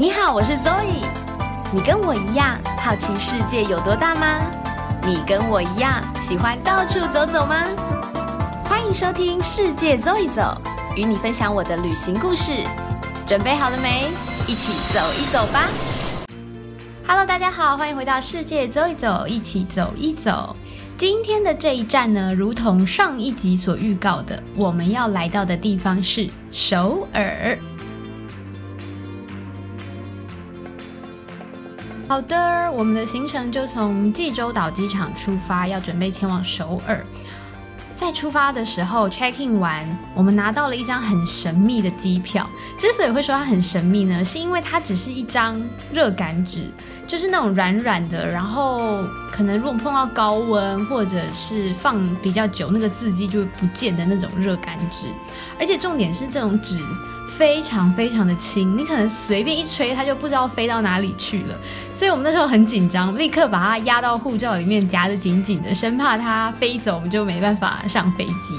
你好，我是 Zoe。你跟我一样好奇世界有多大吗？你跟我一样喜欢到处走走吗？欢迎收听《世界走一走》，与你分享我的旅行故事。准备好了没？一起走一走吧！Hello，大家好，欢迎回到《世界走一走》，一起走一走。今天的这一站呢，如同上一集所预告的，我们要来到的地方是首尔。好的，我们的行程就从济州岛机场出发，要准备前往首尔。在出发的时候，check in 完，我们拿到了一张很神秘的机票。之所以会说它很神秘呢，是因为它只是一张热感纸，就是那种软软的，然后可能如果碰到高温或者是放比较久，那个字迹就会不见的那种热感纸。而且重点是这种纸。非常非常的轻，你可能随便一吹，它就不知道飞到哪里去了。所以我们那时候很紧张，立刻把它压到护照里面，夹得紧紧的，生怕它飞走，我们就没办法上飞机。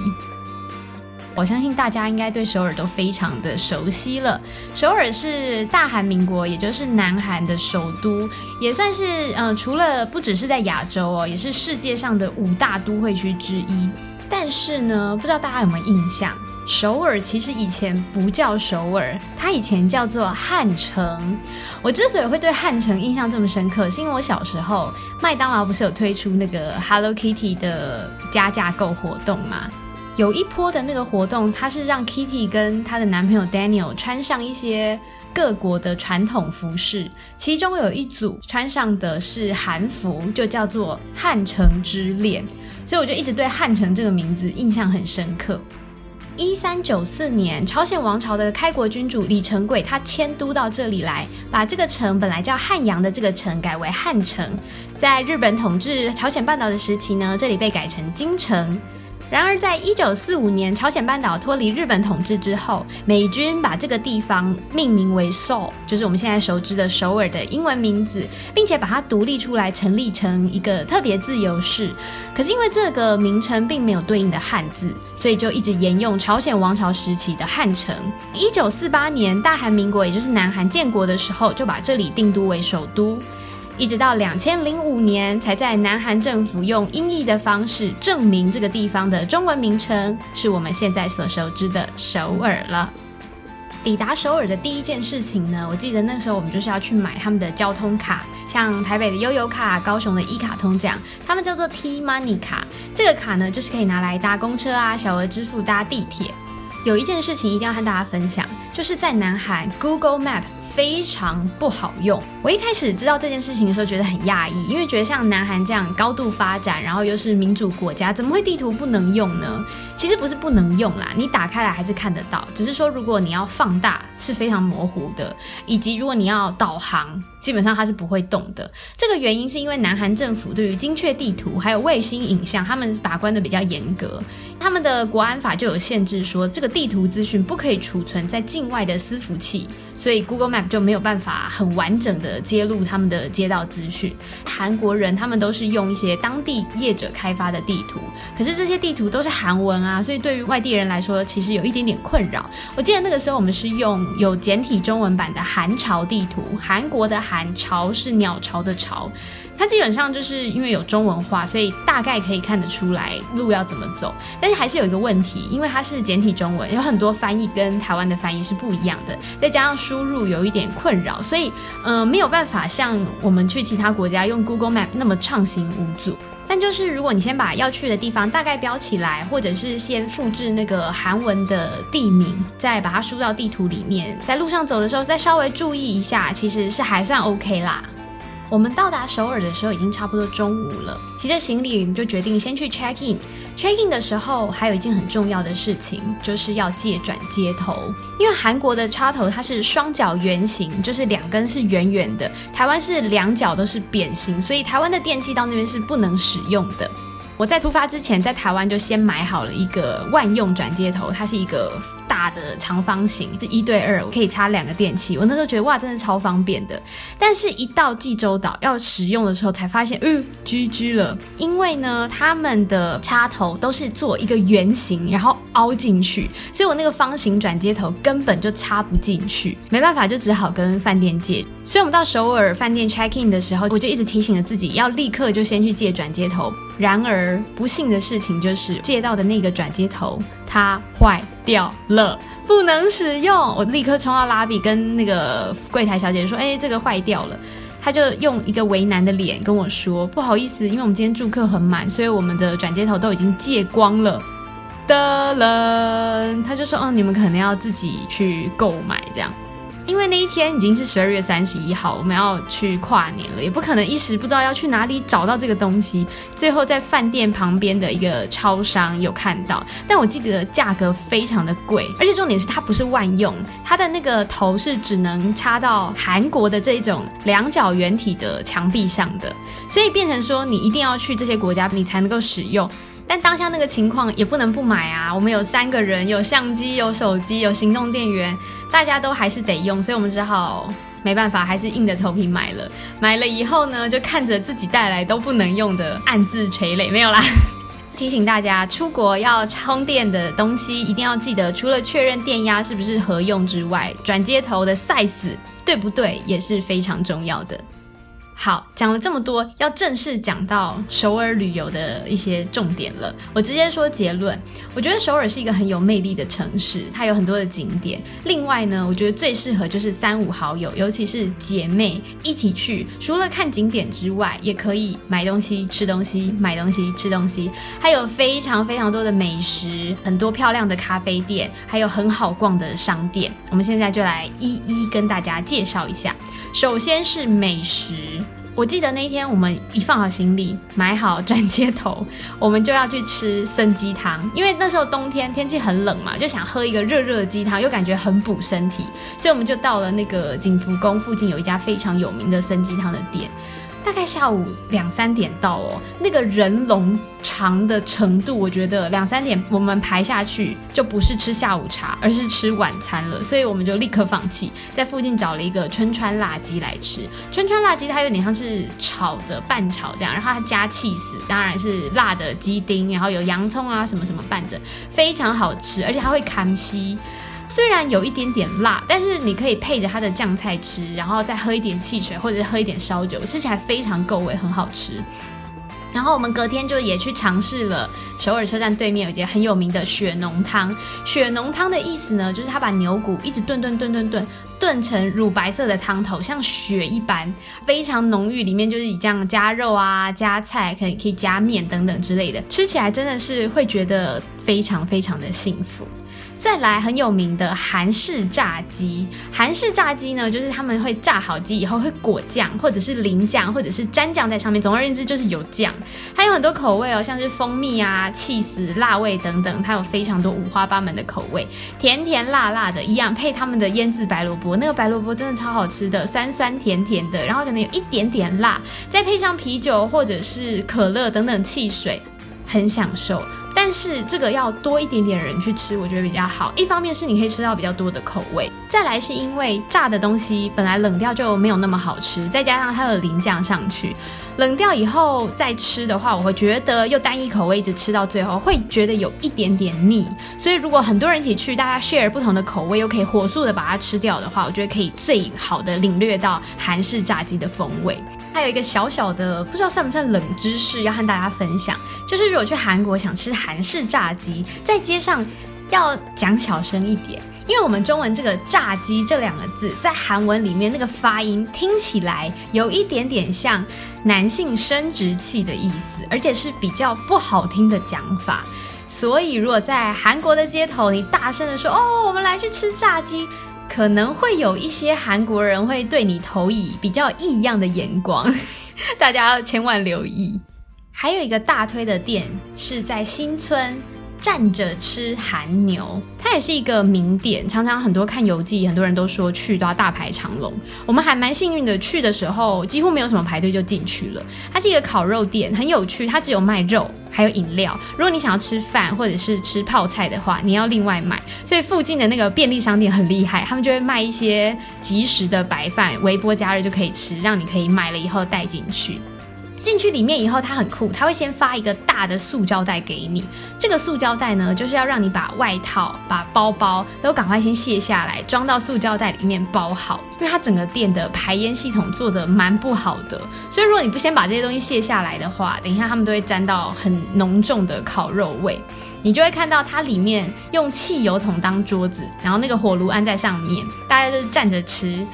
我相信大家应该对首尔都非常的熟悉了。首尔是大韩民国，也就是南韩的首都，也算是嗯，除了不只是在亚洲哦，也是世界上的五大都会区之一。但是呢，不知道大家有没有印象？首尔其实以前不叫首尔，它以前叫做汉城。我之所以会对汉城印象这么深刻，是因为我小时候麦当劳不是有推出那个 Hello Kitty 的加价购活动吗？有一波的那个活动，它是让 Kitty 跟她的男朋友 Daniel 穿上一些各国的传统服饰，其中有一组穿上的是韩服，就叫做汉城之恋。所以我就一直对汉城这个名字印象很深刻。一三九四年，朝鲜王朝的开国君主李成桂，他迁都到这里来，把这个城本来叫汉阳的这个城改为汉城。在日本统治朝鲜半岛的时期呢，这里被改成京城。然而，在一九四五年朝鲜半岛脱离日本统治之后，美军把这个地方命名为 sol 就是我们现在熟知的首尔的英文名字，并且把它独立出来，成立成一个特别自由市。可是因为这个名称并没有对应的汉字，所以就一直沿用朝鲜王朝时期的汉城。一九四八年大韩民国，也就是南韩建国的时候，就把这里定都为首都。一直到两千零五年，才在南韩政府用音译的方式证明这个地方的中文名称是我们现在所熟知的首尔了。抵达首尔的第一件事情呢，我记得那时候我们就是要去买他们的交通卡，像台北的悠游卡、高雄的一卡通这样，他们叫做 T Money 卡。这个卡呢，就是可以拿来搭公车啊、小额支付、搭地铁。有一件事情一定要和大家分享，就是在南韩 Google Map。非常不好用。我一开始知道这件事情的时候，觉得很讶异，因为觉得像南韩这样高度发展，然后又是民主国家，怎么会地图不能用呢？其实不是不能用啦，你打开来还是看得到，只是说如果你要放大是非常模糊的，以及如果你要导航，基本上它是不会动的。这个原因是因为南韩政府对于精确地图还有卫星影像，他们把关的比较严格，他们的国安法就有限制说，这个地图资讯不可以储存在境外的私服器。所以 Google Map 就没有办法很完整的揭露他们的街道资讯。韩国人他们都是用一些当地业者开发的地图，可是这些地图都是韩文啊，所以对于外地人来说，其实有一点点困扰。我记得那个时候我们是用有简体中文版的韩朝地图，韩国的韩潮是鸟巢的巢。它基本上就是因为有中文化，所以大概可以看得出来路要怎么走。但是还是有一个问题，因为它是简体中文，有很多翻译跟台湾的翻译是不一样的，再加上输入有一点困扰，所以嗯没有办法像我们去其他国家用 Google Map 那么畅行无阻。但就是如果你先把要去的地方大概标起来，或者是先复制那个韩文的地名，再把它输到地图里面，在路上走的时候再稍微注意一下，其实是还算 OK 啦。我们到达首尔的时候已经差不多中午了，提着行李，我们就决定先去 check in。check in 的时候还有一件很重要的事情，就是要借转接头，因为韩国的插头它是双脚圆形，就是两根是圆圆的，台湾是两脚都是扁形，所以台湾的电器到那边是不能使用的。我在出发之前，在台湾就先买好了一个万用转接头，它是一个大。的长方形，是一对二，我可以插两个电器。我那时候觉得哇，真的超方便的。但是，一到济州岛要使用的时候，才发现，嗯，GG 了。因为呢，他们的插头都是做一个圆形，然后凹进去，所以我那个方形转接头根本就插不进去。没办法，就只好跟饭店借。所以我们到首尔饭店 check in 的时候，我就一直提醒了自己，要立刻就先去借转接头。然而，不幸的事情就是借到的那个转接头它坏掉了，不能使用。我立刻冲到拉比跟那个柜台小姐说：“哎，这个坏掉了。”他就用一个为难的脸跟我说：“不好意思，因为我们今天住客很满，所以我们的转接头都已经借光了。”的人他就说：“嗯，你们可能要自己去购买这样。”因为那一天已经是十二月三十一号，我们要去跨年了，也不可能一时不知道要去哪里找到这个东西。最后在饭店旁边的一个超商有看到，但我记得价格非常的贵，而且重点是它不是万用，它的那个头是只能插到韩国的这种两角圆体的墙壁上的，所以变成说你一定要去这些国家你才能够使用。但当下那个情况也不能不买啊！我们有三个人，有相机、有手机、有行动电源，大家都还是得用，所以我们只好没办法，还是硬着头皮买了。买了以后呢，就看着自己带来都不能用的，暗自垂泪。没有啦，提醒大家，出国要充电的东西一定要记得，除了确认电压是不是合用之外，转接头的 size 对不对也是非常重要的。好，讲了这么多，要正式讲到首尔旅游的一些重点了。我直接说结论，我觉得首尔是一个很有魅力的城市，它有很多的景点。另外呢，我觉得最适合就是三五好友，尤其是姐妹一起去，除了看景点之外，也可以买东西、吃东西、买东西、吃东西，还有非常非常多的美食，很多漂亮的咖啡店，还有很好逛的商店。我们现在就来一一跟大家介绍一下。首先是美食，我记得那一天我们一放好行李，买好转接头，我们就要去吃参鸡汤，因为那时候冬天天气很冷嘛，就想喝一个热热的鸡汤，又感觉很补身体，所以我们就到了那个景福宫附近有一家非常有名的参鸡汤的店。大概下午两三点到哦，那个人龙长的程度，我觉得两三点我们排下去就不是吃下午茶，而是吃晚餐了，所以我们就立刻放弃，在附近找了一个春川辣鸡来吃。春川辣鸡它有点像是炒的拌炒这样，然后它加气死，当然是辣的鸡丁，然后有洋葱啊什么什么拌着，非常好吃，而且它会砍稀。虽然有一点点辣，但是你可以配着它的酱菜吃，然后再喝一点汽水或者喝一点烧酒，吃起来非常够味，很好吃。然后我们隔天就也去尝试了首尔车站对面有一间很有名的血浓汤。血浓汤的意思呢，就是他把牛骨一直炖炖炖炖炖炖成乳白色的汤头，像血一般，非常浓郁。里面就是以这样加肉啊、加菜，可以可以加面等等之类的，吃起来真的是会觉得非常非常的幸福。再来很有名的韩式炸鸡，韩式炸鸡呢，就是他们会炸好鸡以后会裹酱，或者是淋酱，或者是沾酱在上面。总而言之就是有酱，它有很多口味哦，像是蜂蜜啊、气死、辣味等等，它有非常多五花八门的口味，甜甜辣辣的，一样配他们的腌制白萝卜，那个白萝卜真的超好吃的，酸酸甜甜的，然后可能有一点点辣，再配上啤酒或者是可乐等等汽水，很享受。但是这个要多一点点人去吃，我觉得比较好。一方面是你可以吃到比较多的口味，再来是因为炸的东西本来冷掉就没有那么好吃，再加上它的淋酱上去，冷掉以后再吃的话，我会觉得又单一口味一直吃到最后，会觉得有一点点腻。所以如果很多人一起去，大家 share 不同的口味，又可以火速的把它吃掉的话，我觉得可以最好的领略到韩式炸鸡的风味。还有一个小小的，不知道算不算冷知识，要和大家分享，就是如果去韩国想吃韩式炸鸡，在街上要讲小声一点，因为我们中文这个“炸鸡”这两个字，在韩文里面那个发音听起来有一点点像男性生殖器的意思，而且是比较不好听的讲法。所以如果在韩国的街头，你大声的说：“哦，我们来去吃炸鸡。”可能会有一些韩国人会对你投以比较异样的眼光，大家要千万留意。还有一个大推的店是在新村站着吃韩牛，它也是一个名店，常常很多看游记，很多人都说去都要大排长龙。我们还蛮幸运的，去的时候几乎没有什么排队就进去了。它是一个烤肉店，很有趣，它只有卖肉，还有饮料。如果你想要吃饭或者是吃泡菜的话，你要另外买。所以附近的那个便利商店很厉害，他们就会卖一些即食的白饭，微波加热就可以吃，让你可以买了以后带进去。进去里面以后，它很酷，它会先发一个大的塑胶袋给你。这个塑胶袋呢，就是要让你把外套、把包包都赶快先卸下来，装到塑胶袋里面包好。因为它整个店的排烟系统做的蛮不好的，所以如果你不先把这些东西卸下来的话，等一下他们都会沾到很浓重的烤肉味。你就会看到它里面用汽油桶当桌子，然后那个火炉安在上面，大家就是站着吃。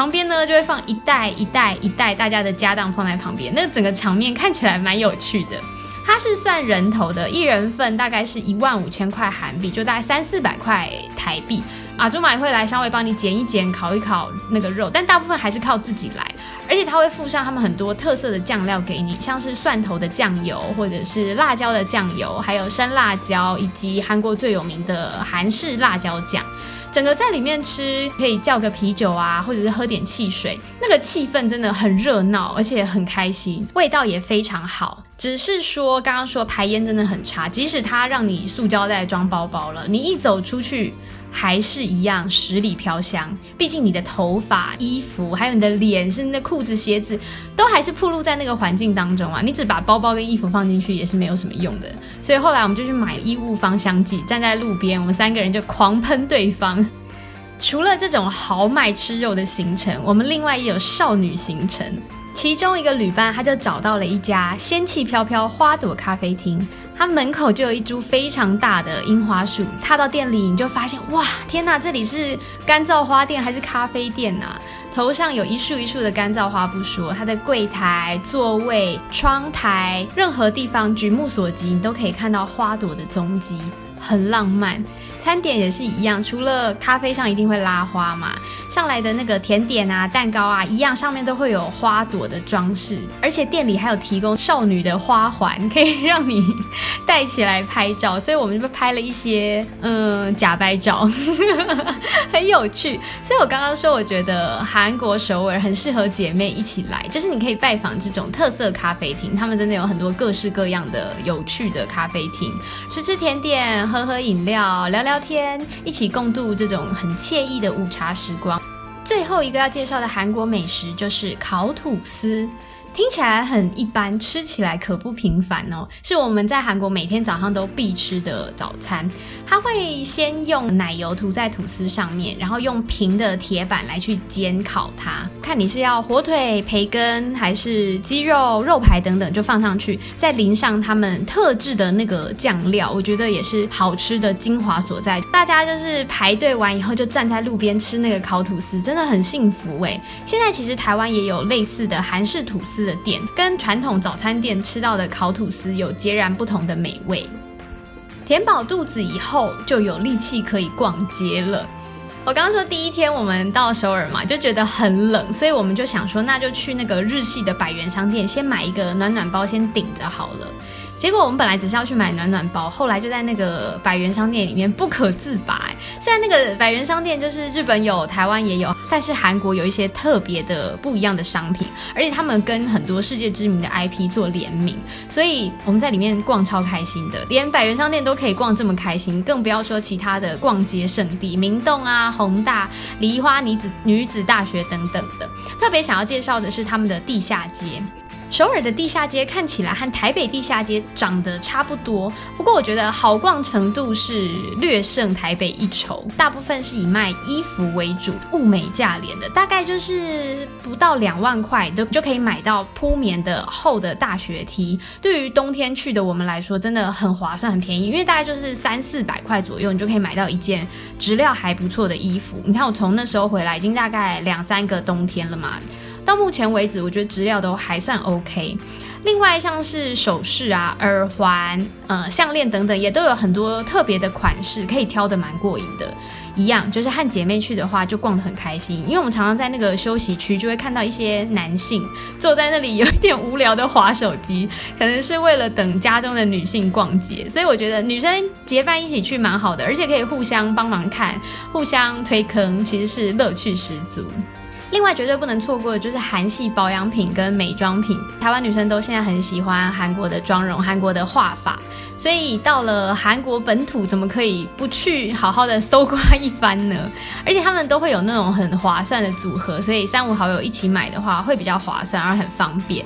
旁边呢就会放一袋一袋一袋大家的家当放在旁边，那整个场面看起来蛮有趣的。它是算人头的，一人份大概是一万五千块韩币，就大概三四百块台币。阿朱玛会来稍微帮你剪一剪、烤一烤那个肉，但大部分还是靠自己来。而且他会附上他们很多特色的酱料给你，像是蒜头的酱油，或者是辣椒的酱油，还有生辣椒，以及韩国最有名的韩式辣椒酱。整个在里面吃，可以叫个啤酒啊，或者是喝点汽水，那个气氛真的很热闹，而且很开心，味道也非常好。只是说刚刚说排烟真的很差，即使他让你塑胶袋装包包了，你一走出去。还是一样十里飘香，毕竟你的头发、衣服，还有你的脸，甚至的裤子、鞋子，都还是暴露在那个环境当中啊！你只把包包跟衣服放进去，也是没有什么用的。所以后来我们就去买衣物芳香剂，站在路边，我们三个人就狂喷对方。除了这种豪迈吃肉的行程，我们另外也有少女行程。其中一个旅伴他就找到了一家仙气飘飘花朵咖啡厅。它门口就有一株非常大的樱花树，踏到店里你就发现，哇，天哪，这里是干燥花店还是咖啡店呐？头上有一束一束的干燥花不说，它的柜台、座位、窗台，任何地方举目所及，你都可以看到花朵的踪迹，很浪漫。餐点也是一样，除了咖啡上一定会拉花嘛，上来的那个甜点啊、蛋糕啊，一样上面都会有花朵的装饰，而且店里还有提供少女的花环，可以让你戴起来拍照，所以我们就拍了一些嗯假拍照，很有趣。所以我刚刚说，我觉得韩国首尔很适合姐妹一起来，就是你可以拜访这种特色咖啡厅，他们真的有很多各式各样的有趣的咖啡厅，吃吃甜点，喝喝饮料，聊聊。天，一起共度这种很惬意的午茶时光。最后一个要介绍的韩国美食就是烤吐司。听起来很一般，吃起来可不平凡哦。是我们在韩国每天早上都必吃的早餐。它会先用奶油涂在吐司上面，然后用平的铁板来去煎烤它。看你是要火腿、培根还是鸡肉、肉排等等，就放上去，再淋上他们特制的那个酱料。我觉得也是好吃的精华所在。大家就是排队完以后就站在路边吃那个烤吐司，真的很幸福哎。现在其实台湾也有类似的韩式吐司。的店跟传统早餐店吃到的烤吐司有截然不同的美味。填饱肚子以后，就有力气可以逛街了。我刚刚说第一天我们到首尔嘛，就觉得很冷，所以我们就想说，那就去那个日系的百元商店，先买一个暖暖包，先顶着好了。结果我们本来只是要去买暖暖包，后来就在那个百元商店里面不可自拔。虽然那个百元商店就是日本有，台湾也有，但是韩国有一些特别的不一样的商品，而且他们跟很多世界知名的 IP 做联名，所以我们在里面逛超开心的，连百元商店都可以逛这么开心，更不要说其他的逛街圣地，明洞啊、宏大、梨花女子女子大学等等的。特别想要介绍的是他们的地下街。首尔的地下街看起来和台北地下街长得差不多，不过我觉得好逛程度是略胜台北一筹。大部分是以卖衣服为主，物美价廉的，大概就是不到两万块都就可以买到铺棉的厚的大学 T。对于冬天去的我们来说，真的很划算、很便宜，因为大概就是三四百块左右，你就可以买到一件质量还不错的衣服。你看我从那时候回来，已经大概两三个冬天了嘛。到目前为止，我觉得质料都还算 OK。另外像是首饰啊、耳环、呃项链等等，也都有很多特别的款式，可以挑的蛮过瘾的。一样，就是和姐妹去的话，就逛得很开心。因为我们常常在那个休息区，就会看到一些男性坐在那里，有一点无聊的划手机，可能是为了等家中的女性逛街。所以我觉得女生结伴一起去蛮好的，而且可以互相帮忙看，互相推坑，其实是乐趣十足。另外，绝对不能错过的就是韩系保养品跟美妆品。台湾女生都现在很喜欢韩国的妆容、韩国的画法，所以到了韩国本土，怎么可以不去好好的搜刮一番呢？而且他们都会有那种很划算的组合，所以三五好友一起买的话会比较划算，而很方便。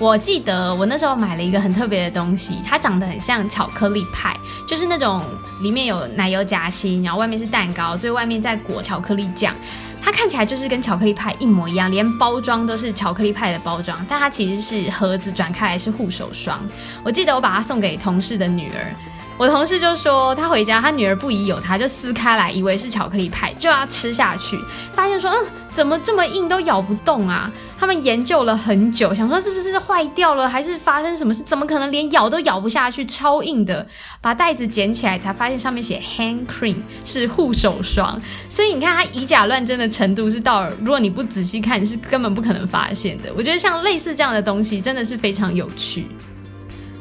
我记得我那时候买了一个很特别的东西，它长得很像巧克力派，就是那种里面有奶油夹心，然后外面是蛋糕，最外面再裹巧克力酱。它看起来就是跟巧克力派一模一样，连包装都是巧克力派的包装，但它其实是盒子转开来是护手霜。我记得我把它送给同事的女儿，我同事就说他回家他女儿不疑有他，就撕开来以为是巧克力派，就要吃下去，发现说嗯怎么这么硬都咬不动啊。他们研究了很久，想说是不是坏掉了，还是发生什么事？怎么可能连咬都咬不下去？超硬的，把袋子捡起来才发现上面写 hand cream 是护手霜。所以你看它以假乱真的程度是到，如果你不仔细看，是根本不可能发现的。我觉得像类似这样的东西真的是非常有趣。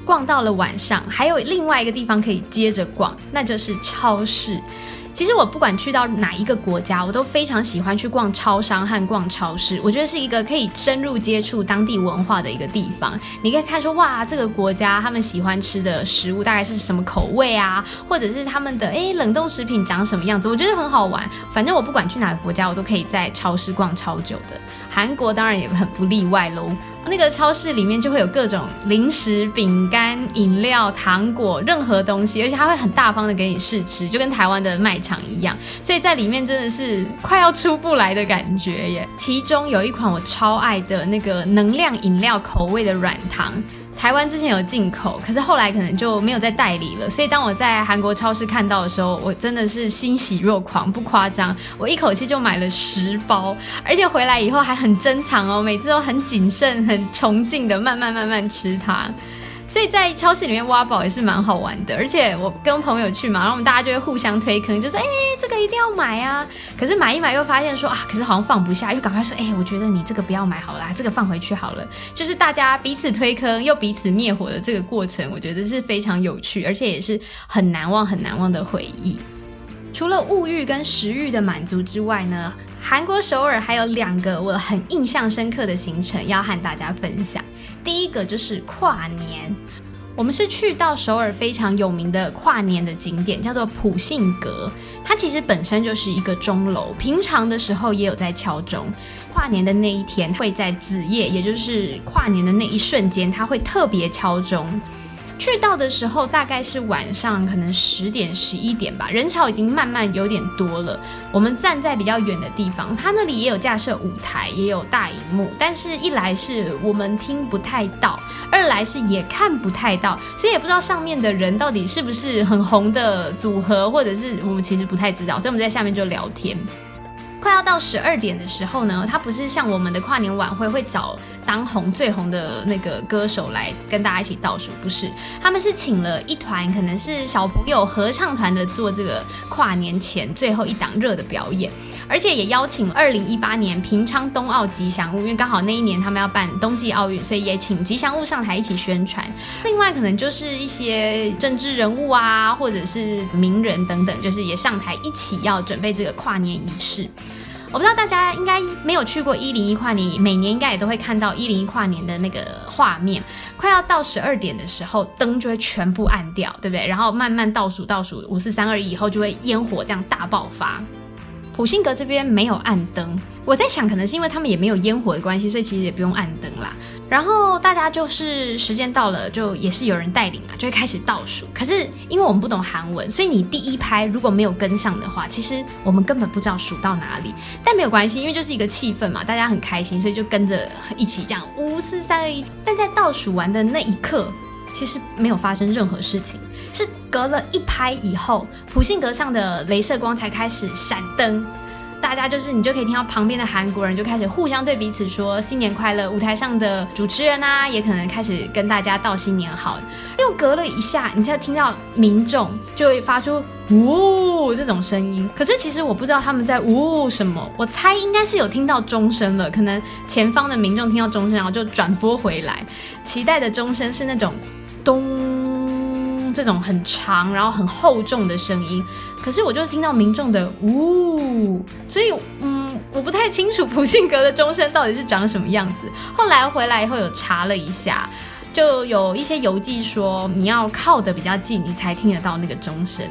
逛到了晚上，还有另外一个地方可以接着逛，那就是超市。其实我不管去到哪一个国家，我都非常喜欢去逛超商和逛超市。我觉得是一个可以深入接触当地文化的一个地方。你可以看说，哇，这个国家他们喜欢吃的食物大概是什么口味啊，或者是他们的诶冷冻食品长什么样子，我觉得很好玩。反正我不管去哪个国家，我都可以在超市逛超久的。韩国当然也很不例外喽。那个超市里面就会有各种零食、饼干、饮料、糖果，任何东西，而且他会很大方的给你试吃，就跟台湾的卖场一样。所以在里面真的是快要出不来的感觉耶。其中有一款我超爱的那个能量饮料口味的软糖。台湾之前有进口，可是后来可能就没有再代理了。所以当我在韩国超市看到的时候，我真的是欣喜若狂，不夸张，我一口气就买了十包，而且回来以后还很珍藏哦，每次都很谨慎、很崇敬的慢慢慢慢吃它。所以在超市里面挖宝也是蛮好玩的，而且我跟朋友去嘛，然后我们大家就会互相推坑，就说哎，这个一定要买啊！可是买一买又发现说啊，可是好像放不下，又赶快说哎，我觉得你这个不要买好了，这个放回去好了。就是大家彼此推坑又彼此灭火的这个过程，我觉得是非常有趣，而且也是很难忘、很难忘的回忆。除了物欲跟食欲的满足之外呢？韩国首尔还有两个我很印象深刻的行程要和大家分享。第一个就是跨年，我们是去到首尔非常有名的跨年的景点，叫做普信阁。它其实本身就是一个钟楼，平常的时候也有在敲钟。跨年的那一天会在子夜，也就是跨年的那一瞬间，它会特别敲钟。去到的时候大概是晚上，可能十点十一点吧，人潮已经慢慢有点多了。我们站在比较远的地方，它那里也有架设舞台，也有大荧幕，但是一来是我们听不太到，二来是也看不太到，所以也不知道上面的人到底是不是很红的组合，或者是我们其实不太知道，所以我们在下面就聊天。快要到十二点的时候呢，他不是像我们的跨年晚会会找当红最红的那个歌手来跟大家一起倒数，不是，他们是请了一团可能是小朋友合唱团的做这个跨年前最后一档热的表演，而且也邀请二零一八年平昌冬奥吉祥物，因为刚好那一年他们要办冬季奥运，所以也请吉祥物上台一起宣传。另外可能就是一些政治人物啊，或者是名人等等，就是也上台一起要准备这个跨年仪式。我不知道大家应该没有去过一零一跨年，每年应该也都会看到一零一跨年的那个画面。快要到十二点的时候，灯就会全部暗掉，对不对？然后慢慢倒数，倒数五四三二一以后，就会烟火这样大爆发。普辛阁这边没有暗灯，我在想，可能是因为他们也没有烟火的关系，所以其实也不用暗灯啦。然后大家就是时间到了，就也是有人带领嘛，就会开始倒数。可是因为我们不懂韩文，所以你第一拍如果没有跟上的话，其实我们根本不知道数到哪里。但没有关系，因为就是一个气氛嘛，大家很开心，所以就跟着一起这样五四三二一。但在倒数完的那一刻，其实没有发生任何事情，是隔了一拍以后，普信阁上的镭射光才开始闪灯，大家就是你就可以听到旁边的韩国人就开始互相对彼此说新年快乐，舞台上的主持人啊也可能开始跟大家道新年好。又隔了一下，你再听到民众就会发出呜这种声音，可是其实我不知道他们在呜什么，我猜应该是有听到钟声了，可能前方的民众听到钟声，然后就转播回来，期待的钟声是那种咚这种很长然后很厚重的声音。可是我就听到民众的呜，所以嗯，我不太清楚普信阁的钟声到底是长什么样子。后来回来以后有查了一下，就有一些游记说你要靠得比较近，你才听得到那个钟声。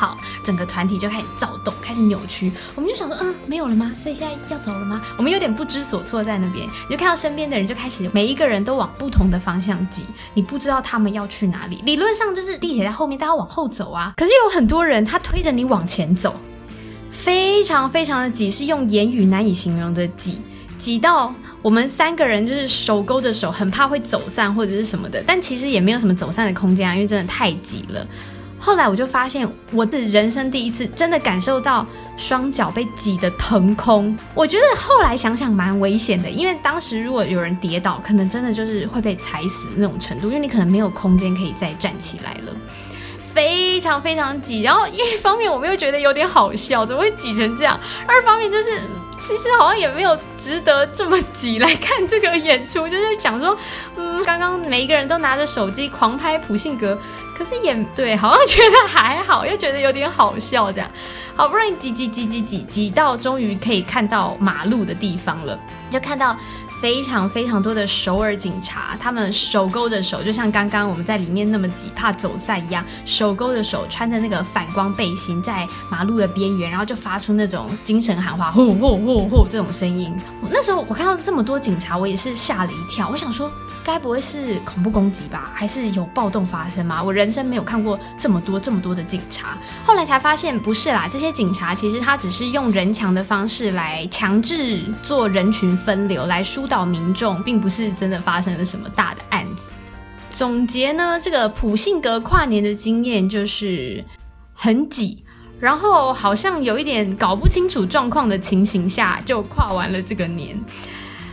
好，整个团体就开始躁动，开始扭曲。我们就想说，嗯，没有了吗？所以现在要走了吗？我们有点不知所措在那边。你就看到身边的人就开始，每一个人都往不同的方向挤，你不知道他们要去哪里。理论上就是地铁在后面，大家往后走啊。可是有很多人他推着你往前走，非常非常的挤，是用言语难以形容的挤，挤到我们三个人就是手勾着手，很怕会走散或者是什么的。但其实也没有什么走散的空间啊，因为真的太挤了。后来我就发现，我的人生第一次真的感受到双脚被挤得腾空。我觉得后来想想蛮危险的，因为当时如果有人跌倒，可能真的就是会被踩死那种程度，因为你可能没有空间可以再站起来了，非常非常挤。然后一方面我们又觉得有点好笑，怎么会挤成这样？二方面就是。其实好像也没有值得这么挤来看这个演出，就是想说，嗯，刚刚每一个人都拿着手机狂拍普信格，可是也对，好像觉得还好，又觉得有点好笑，这样，好不容易挤挤挤挤挤挤到终于可以看到马路的地方了，就看到。非常非常多的首尔警察，他们手勾着手，就像刚刚我们在里面那么几，怕走散一样，手勾着手，穿着那个反光背心，在马路的边缘，然后就发出那种精神喊话，吼吼吼吼这种声音。那时候我看到这么多警察，我也是吓了一跳，我想说。该不会是恐怖攻击吧？还是有暴动发生吗？我人生没有看过这么多这么多的警察。后来才发现不是啦，这些警察其实他只是用人墙的方式来强制做人群分流，来疏导民众，并不是真的发生了什么大的案子。总结呢，这个普信阁跨年的经验就是很挤，然后好像有一点搞不清楚状况的情形下就跨完了这个年。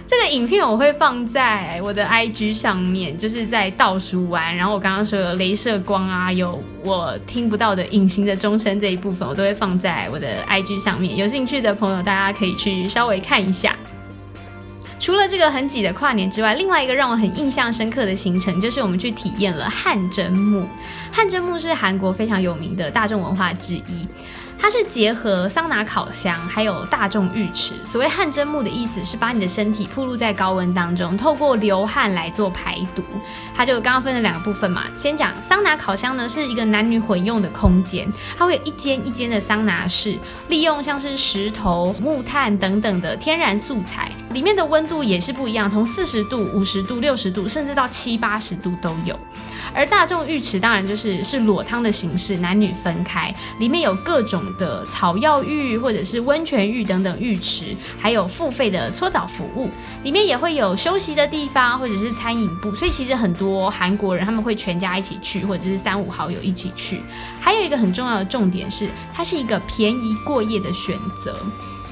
这个影片我会放在我的 IG 上面，就是在倒数完，然后我刚刚说有镭射光啊，有我听不到的隐形的钟声这一部分，我都会放在我的 IG 上面。有兴趣的朋友，大家可以去稍微看一下。除了这个很挤的跨年之外，另外一个让我很印象深刻的行程，就是我们去体验了汗蒸木。汗蒸木是韩国非常有名的大众文化之一。它是结合桑拿烤箱，还有大众浴池。所谓汗蒸木的意思是把你的身体暴露在高温当中，透过流汗来做排毒。它就刚刚分了两个部分嘛，先讲桑拿烤箱呢，是一个男女混用的空间，它会有一间一间的桑拿室，利用像是石头、木炭等等的天然素材，里面的温度也是不一样，从四十度、五十度、六十度，甚至到七八十度都有。而大众浴池当然就是是裸汤的形式，男女分开，里面有各种的草药浴或者是温泉浴等等浴池，还有付费的搓澡服务，里面也会有休息的地方或者是餐饮部，所以其实很多韩国人他们会全家一起去，或者是三五好友一起去。还有一个很重要的重点是，它是一个便宜过夜的选择。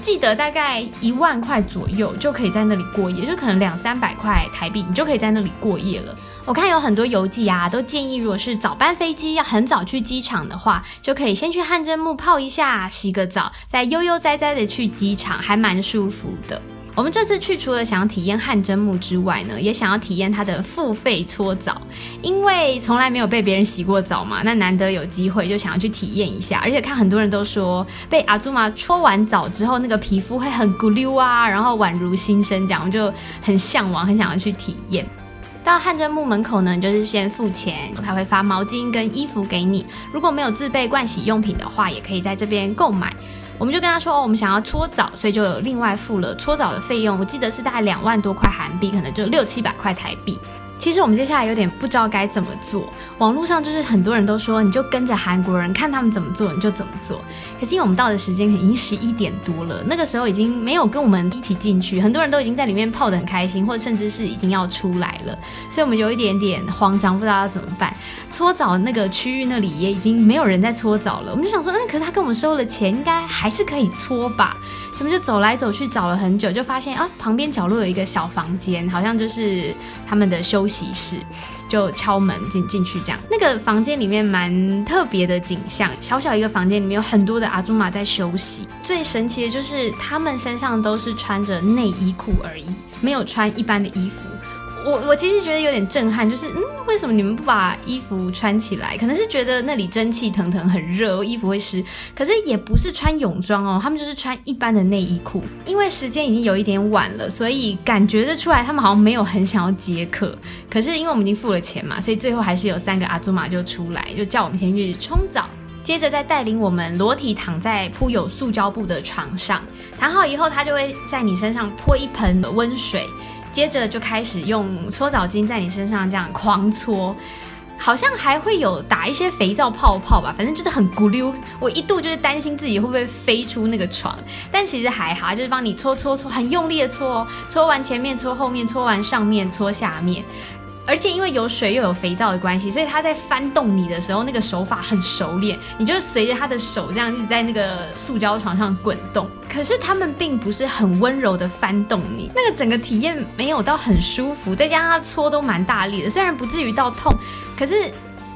记得大概一万块左右就可以在那里过夜，就可能两三百块台币，你就可以在那里过夜了。我看有很多游记啊，都建议如果是早班飞机要很早去机场的话，就可以先去汗蒸木泡一下，洗个澡，再悠悠哉哉的去机场，还蛮舒服的。我们这次去除了想要体验汗蒸木之外呢，也想要体验它的付费搓澡，因为从来没有被别人洗过澡嘛，那难得有机会就想要去体验一下。而且看很多人都说被阿祖玛搓完澡之后，那个皮肤会很咕溜啊，然后宛如新生，这样我就很向往，很想要去体验。到汗蒸木门口呢，就是先付钱，他会发毛巾跟衣服给你。如果没有自备盥洗用品的话，也可以在这边购买。我们就跟他说哦，我们想要搓澡，所以就有另外付了搓澡的费用。我记得是大概两万多块韩币，可能就六七百块台币。其实我们接下来有点不知道该怎么做。网络上就是很多人都说，你就跟着韩国人看他们怎么做，你就怎么做。可是因为我们到的时间已经十一点多了，那个时候已经没有跟我们一起进去，很多人都已经在里面泡得很开心，或者甚至是已经要出来了，所以我们有一点点慌张，不知道要怎么办。搓澡那个区域那里也已经没有人在搓澡了，我们就想说，嗯，可是他跟我们收了钱，应该还是可以搓吧。他们就走来走去找了很久，就发现啊，旁边角落有一个小房间，好像就是他们的休息室，就敲门进进去。这样，那个房间里面蛮特别的景象，小小一个房间里面有很多的阿祖玛在休息。最神奇的就是他们身上都是穿着内衣裤而已，没有穿一般的衣服。我我其实觉得有点震撼，就是嗯，为什么你们不把衣服穿起来？可能是觉得那里蒸汽腾腾很热，衣服会湿。可是也不是穿泳装哦，他们就是穿一般的内衣裤。因为时间已经有一点晚了，所以感觉得出来他们好像没有很想要接客。可是因为我们已经付了钱嘛，所以最后还是有三个阿祖玛就出来，就叫我们先去冲澡，接着再带领我们裸体躺在铺有塑胶布的床上，躺好以后，他就会在你身上泼一盆温水。接着就开始用搓澡巾在你身上这样狂搓，好像还会有打一些肥皂泡泡吧，反正就是很咕溜。我一度就是担心自己会不会飞出那个床，但其实还好，就是帮你搓搓搓，很用力的搓，搓完前面搓后面，搓完上面搓下面。而且因为有水又有肥皂的关系，所以他在翻动你的时候，那个手法很熟练。你就随着他的手这样一直在那个塑胶床上滚动。可是他们并不是很温柔的翻动你，那个整个体验没有到很舒服。再加上他搓都蛮大力的，虽然不至于到痛，可是，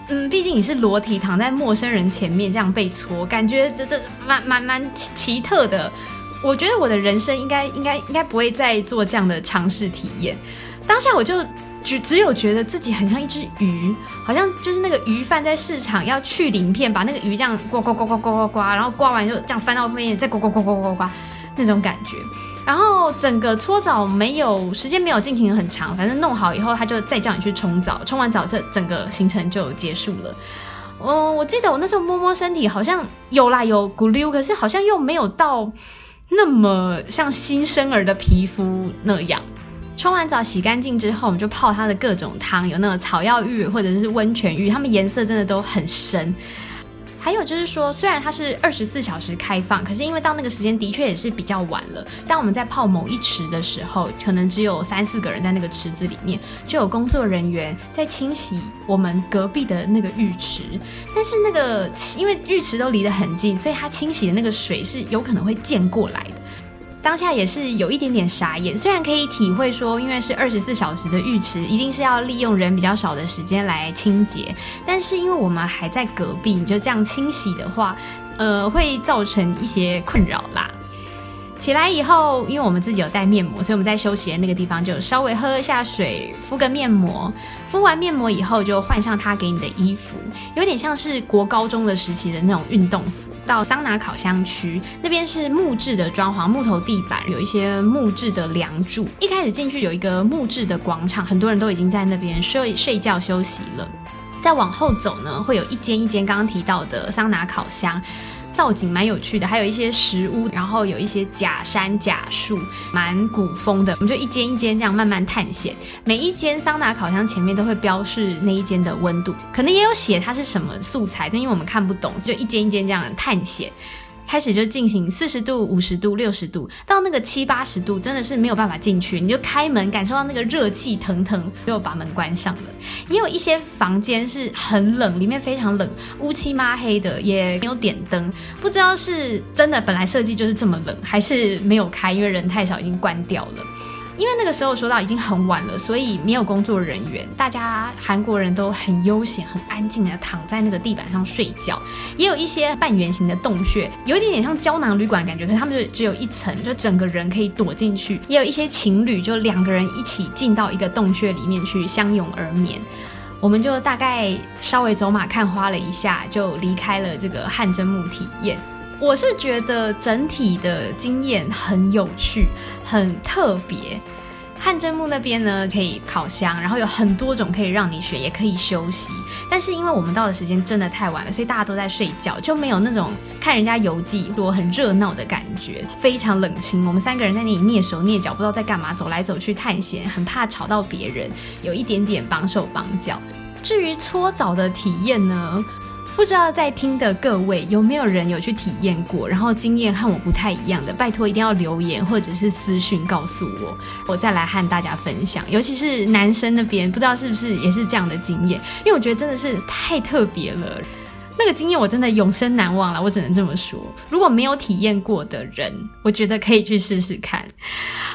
嗯，毕竟你是裸体躺在陌生人前面这样被搓，感觉这这蛮蛮蛮奇奇特的。我觉得我的人生应该应该应该不会再做这样的尝试体验。当下我就。只只有觉得自己很像一只鱼，好像就是那个鱼贩在市场要去鳞片，把那个鱼这样刮刮刮刮刮刮刮，然后刮完就这样翻到后面再刮刮刮刮刮刮刮那种感觉。然后整个搓澡没有时间没有进行很长，反正弄好以后他就再叫你去冲澡，冲完澡这整个行程就结束了。嗯，我记得我那时候摸摸身体好像有啦有咕溜，可是好像又没有到那么像新生儿的皮肤那样。冲完澡洗干净之后，我们就泡它的各种汤，有那种草药浴或者是温泉浴，它们颜色真的都很深。还有就是说，虽然它是二十四小时开放，可是因为到那个时间的确也是比较晚了。当我们在泡某一池的时候，可能只有三四个人在那个池子里面，就有工作人员在清洗我们隔壁的那个浴池。但是那个因为浴池都离得很近，所以它清洗的那个水是有可能会溅过来的。当下也是有一点点傻眼，虽然可以体会说，因为是二十四小时的浴池，一定是要利用人比较少的时间来清洁，但是因为我们还在隔壁，你就这样清洗的话，呃，会造成一些困扰啦。起来以后，因为我们自己有带面膜，所以我们在休息的那个地方就稍微喝一下水，敷个面膜。敷完面膜以后，就换上他给你的衣服，有点像是国高中的时期的那种运动服。到桑拿烤箱区，那边是木质的装潢，木头地板，有一些木质的梁柱。一开始进去有一个木质的广场，很多人都已经在那边睡睡觉休息了。再往后走呢，会有一间一间刚刚提到的桑拿烤箱。造景蛮有趣的，还有一些石屋，然后有一些假山假树，蛮古风的。我们就一间一间这样慢慢探险，每一间桑拿烤箱前面都会标示那一间的温度，可能也有写它是什么素材，但因为我们看不懂，就一间一间这样探险。开始就进行四十度、五十度、六十度，到那个七八十度，真的是没有办法进去。你就开门，感受到那个热气腾腾，就把门关上了。也有一些房间是很冷，里面非常冷，乌漆抹黑的，也没有点灯，不知道是真的本来设计就是这么冷，还是没有开，因为人太少，已经关掉了。因为那个时候说到已经很晚了，所以没有工作人员，大家韩国人都很悠闲、很安静的躺在那个地板上睡觉。也有一些半圆形的洞穴，有一点点像胶囊旅馆感觉，可是他们就只有一层，就整个人可以躲进去。也有一些情侣就两个人一起进到一个洞穴里面去相拥而眠。我们就大概稍微走马看花了一下，就离开了这个汗蒸木体验。我是觉得整体的经验很有趣，很特别。汗蒸木那边呢，可以烤箱，然后有很多种可以让你选，也可以休息。但是因为我们到的时间真的太晚了，所以大家都在睡觉，就没有那种看人家游记多很热闹的感觉，非常冷清。我们三个人在那里蹑手蹑脚，不知道在干嘛，走来走去探险，很怕吵到别。人，有一点点绑手绑脚。至于搓澡的体验呢？不知道在听的各位有没有人有去体验过，然后经验和我不太一样的，拜托一定要留言或者是私讯告诉我，我再来和大家分享。尤其是男生那边，不知道是不是也是这样的经验，因为我觉得真的是太特别了，那个经验我真的永生难忘了，我只能这么说。如果没有体验过的人，我觉得可以去试试看。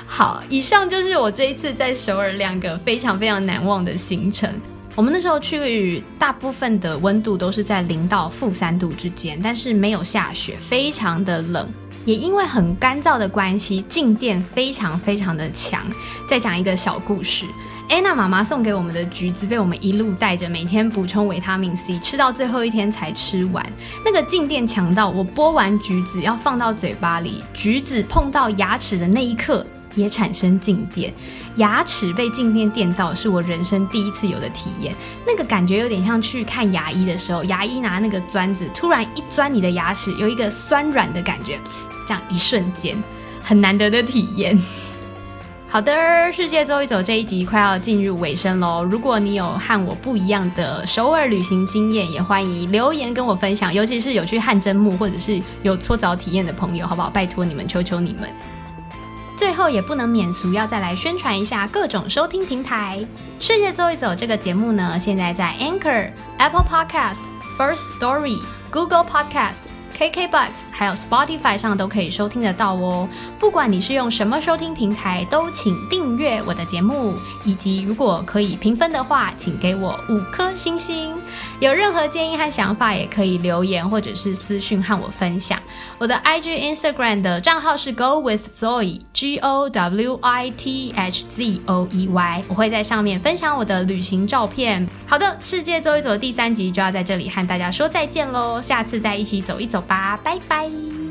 好，以上就是我这一次在首尔两个非常非常难忘的行程。我们那时候去，大部分的温度都是在零到负三度之间，但是没有下雪，非常的冷，也因为很干燥的关系，静电非常非常的强。再讲一个小故事，安娜妈妈送给我们的橘子被我们一路带着，每天补充维他命 C，吃到最后一天才吃完。那个静电强到我剥完橘子要放到嘴巴里，橘子碰到牙齿的那一刻。也产生静电，牙齿被静电电到，是我人生第一次有的体验。那个感觉有点像去看牙医的时候，牙医拿那个钻子突然一钻你的牙齿，有一个酸软的感觉，这样一瞬间，很难得的体验。好的，世界走一走这一集快要进入尾声喽。如果你有和我不一样的首尔旅行经验，也欢迎留言跟我分享。尤其是有去汗蒸木或者是有搓澡体验的朋友，好不好？拜托你们，求求你们。最后也不能免俗，要再来宣传一下各种收听平台。世界走一走这个节目呢，现在在 Anchor、Apple Podcast、First Story、Google Podcast。KKBox 还有 Spotify 上都可以收听得到哦。不管你是用什么收听平台，都请订阅我的节目，以及如果可以评分的话，请给我五颗星星。有任何建议和想法，也可以留言或者是私讯和我分享。我的 IG、Instagram 的账号是 Go with Zoe，G O W I T H Z O E Y，我会在上面分享我的旅行照片。好的，世界走一走第三集就要在这里和大家说再见喽，下次再一起走一走。吧，拜拜。